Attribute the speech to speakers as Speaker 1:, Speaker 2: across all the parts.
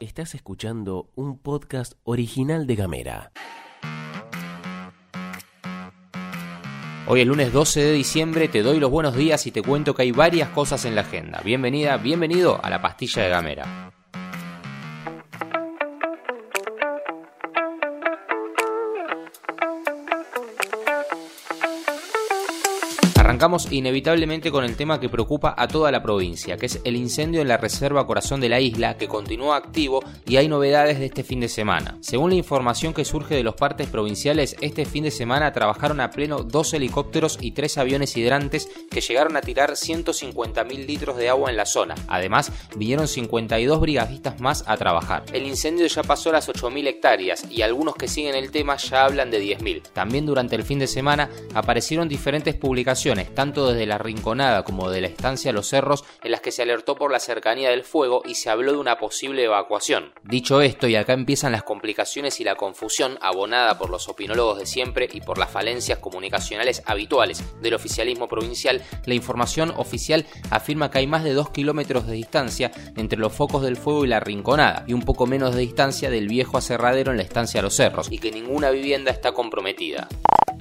Speaker 1: Estás escuchando un podcast original de Gamera.
Speaker 2: Hoy el lunes 12 de diciembre te doy los buenos días y te cuento que hay varias cosas en la agenda. Bienvenida, bienvenido a la pastilla de Gamera. Arrancamos inevitablemente con el tema que preocupa a toda la provincia, que es el incendio en la Reserva Corazón de la Isla, que continúa activo y hay novedades de este fin de semana. Según la información que surge de los partes provinciales, este fin de semana trabajaron a pleno dos helicópteros y tres aviones hidrantes que llegaron a tirar 150.000 litros de agua en la zona. Además, vinieron 52 brigadistas más a trabajar. El incendio ya pasó las 8.000 hectáreas y algunos que siguen el tema ya hablan de 10.000. También durante el fin de semana aparecieron diferentes publicaciones tanto desde la Rinconada como de la estancia Los Cerros, en las que se alertó por la cercanía del fuego y se habló de una posible evacuación. Dicho esto, y acá empiezan las complicaciones y la confusión abonada por los opinólogos de siempre y por las falencias comunicacionales habituales del oficialismo provincial, la información oficial afirma que hay más de 2 kilómetros de distancia entre los focos del fuego y la Rinconada, y un poco menos de distancia del viejo aserradero en la estancia Los Cerros, y que ninguna vivienda está comprometida.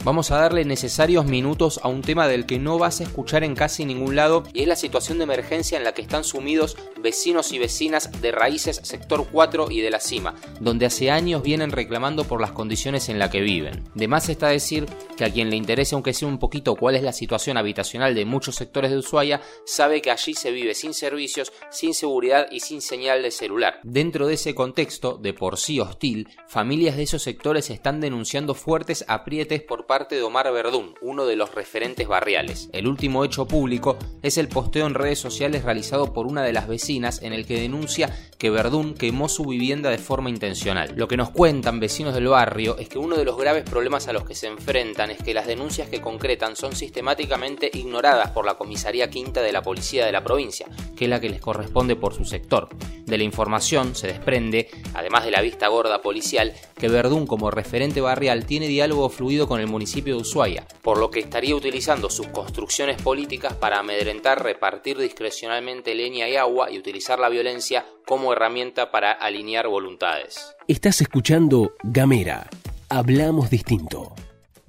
Speaker 2: Vamos a darle necesarios minutos a un tema del que no vas a escuchar en casi ningún lado y es la situación de emergencia en la que están sumidos vecinos y vecinas de Raíces Sector 4 y de la Cima, donde hace años vienen reclamando por las condiciones en las que viven. De más está decir que a quien le interese aunque sea un poquito cuál es la situación habitacional de muchos sectores de Ushuaia, sabe que allí se vive sin servicios, sin seguridad y sin señal de celular. Dentro de ese contexto, de por sí hostil, familias de esos sectores están denunciando fuertes aprietes por parte de Omar Verdún, uno de los referentes barriales. El último hecho público es el posteo en redes sociales realizado por una de las vecinas en el que denuncia que Verdún quemó su vivienda de forma intencional. Lo que nos cuentan vecinos del barrio es que uno de los graves problemas a los que se enfrentan es que las denuncias que concretan son sistemáticamente ignoradas por la comisaría quinta de la policía de la provincia, que es la que les corresponde por su sector. De la información se desprende, además de la vista gorda policial, que Verdún como referente barrial tiene diálogo fluido con el municipio de Ushuaia, por lo que estaría utilizando sus construcciones políticas para amedrentar, repartir discrecionalmente leña y agua y utilizar la violencia como herramienta para alinear voluntades.
Speaker 1: Estás escuchando Gamera. Hablamos distinto.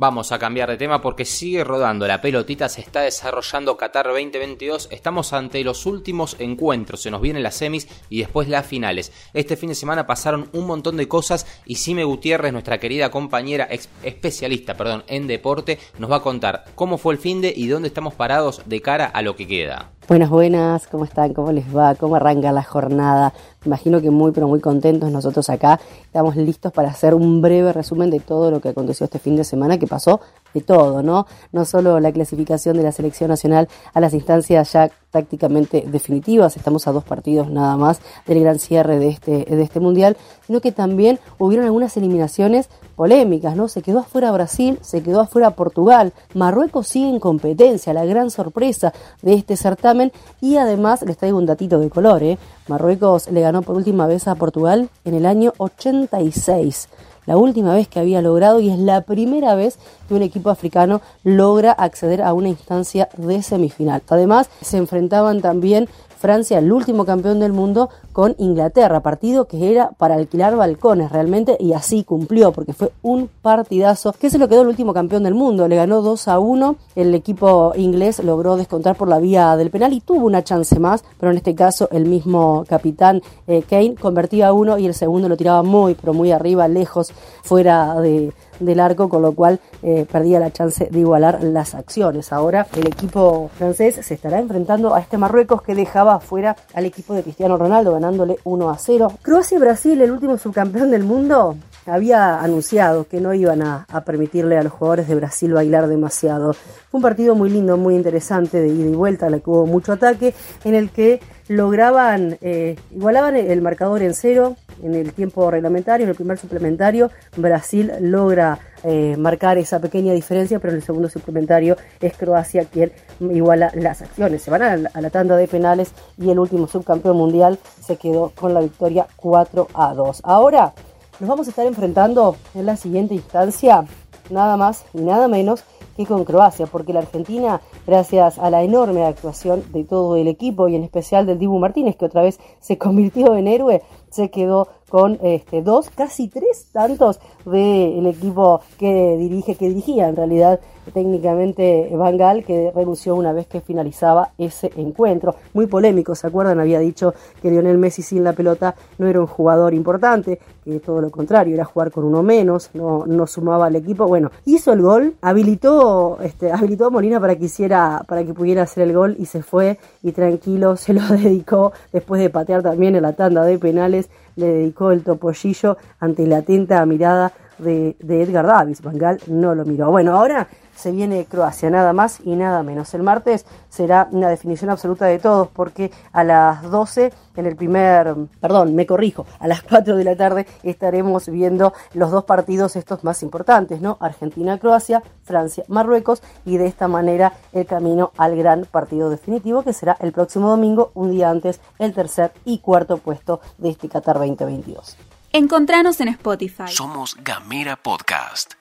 Speaker 2: Vamos a cambiar de tema porque sigue rodando la pelotita, se está desarrollando Qatar 2022, estamos ante los últimos encuentros, se nos vienen las semis y después las finales. Este fin de semana pasaron un montón de cosas y Sime Gutiérrez, nuestra querida compañera especialista perdón, en deporte, nos va a contar cómo fue el fin de y dónde estamos parados de cara a lo que queda.
Speaker 3: Buenas, buenas, ¿cómo están? ¿Cómo les va? ¿Cómo arranca la jornada? Imagino que muy, pero muy contentos nosotros acá. Estamos listos para hacer un breve resumen de todo lo que aconteció este fin de semana, que pasó de todo, ¿no? No solo la clasificación de la selección nacional a las instancias ya prácticamente definitivas, estamos a dos partidos nada más del gran cierre de este, de este mundial, sino que también hubieron algunas eliminaciones polémicas, ¿no? Se quedó afuera Brasil, se quedó afuera Portugal, Marruecos sigue en competencia, la gran sorpresa de este certamen y además les traigo un datito de color, ¿eh? Marruecos le ganó por última vez a Portugal en el año 86 la última vez que había logrado y es la primera vez que un equipo africano logra acceder a una instancia de semifinal. Además, se enfrentaban también Francia, el último campeón del mundo, con Inglaterra, partido que era para alquilar balcones realmente y así cumplió porque fue un partidazo que se lo quedó el último campeón del mundo, le ganó 2 a 1, el equipo inglés logró descontar por la vía del penal y tuvo una chance más, pero en este caso el mismo capitán eh, Kane convertía uno y el segundo lo tiraba muy pero muy arriba, lejos, fuera de del arco, con lo cual eh, perdía la chance de igualar las acciones. Ahora el equipo francés se estará enfrentando a este Marruecos que dejaba fuera al equipo de Cristiano Ronaldo ganándole 1 a 0. Croacia y Brasil, el último subcampeón del mundo, había anunciado que no iban a, permitirle a los jugadores de Brasil bailar demasiado. Fue un partido muy lindo, muy interesante de ida y vuelta, en el que hubo mucho ataque, en el que lograban, eh, igualaban el marcador en cero en el tiempo reglamentario, en el primer suplementario, Brasil logra eh, marcar esa pequeña diferencia, pero en el segundo suplementario es Croacia quien iguala las acciones. Se van a la, a la tanda de penales y el último subcampeón mundial se quedó con la victoria 4 a 2. Ahora nos vamos a estar enfrentando en la siguiente instancia nada más y nada menos que con Croacia, porque la Argentina, gracias a la enorme actuación de todo el equipo y en especial del Dibu Martínez, que otra vez se convirtió en héroe, se quedó con este, dos, casi tres tantos del equipo que dirige, que dirigía en realidad técnicamente Van Gaal, que renunció una vez que finalizaba ese encuentro. Muy polémico, ¿se acuerdan? Había dicho que Lionel Messi sin la pelota no era un jugador importante, que todo lo contrario, era jugar con uno menos, no, no sumaba al equipo. Bueno, hizo el gol, habilitó, este, habilitó a Molina para que hiciera, para que pudiera hacer el gol y se fue y tranquilo se lo dedicó después de patear también en la tanda de penales le dedicó el topollillo ante la atenta mirada de, Edgar Davis. Bangal no lo miró. Bueno, ahora se viene Croacia, nada más y nada menos. El martes será una definición absoluta de todos, porque a las 12, en el primer, perdón, me corrijo, a las 4 de la tarde estaremos viendo los dos partidos estos más importantes, ¿no? Argentina-Croacia, Francia-Marruecos, y de esta manera el camino al gran partido definitivo, que será el próximo domingo, un día antes, el tercer y cuarto puesto de este Qatar 2022.
Speaker 4: Encontranos en Spotify.
Speaker 1: Somos Gamera Podcast.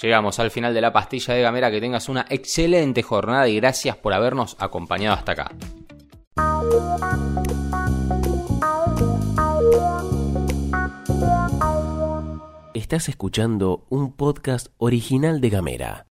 Speaker 2: Llegamos al final de la pastilla de Gamera. Que tengas una excelente jornada y gracias por habernos acompañado hasta acá.
Speaker 1: Estás escuchando un podcast original de Gamera.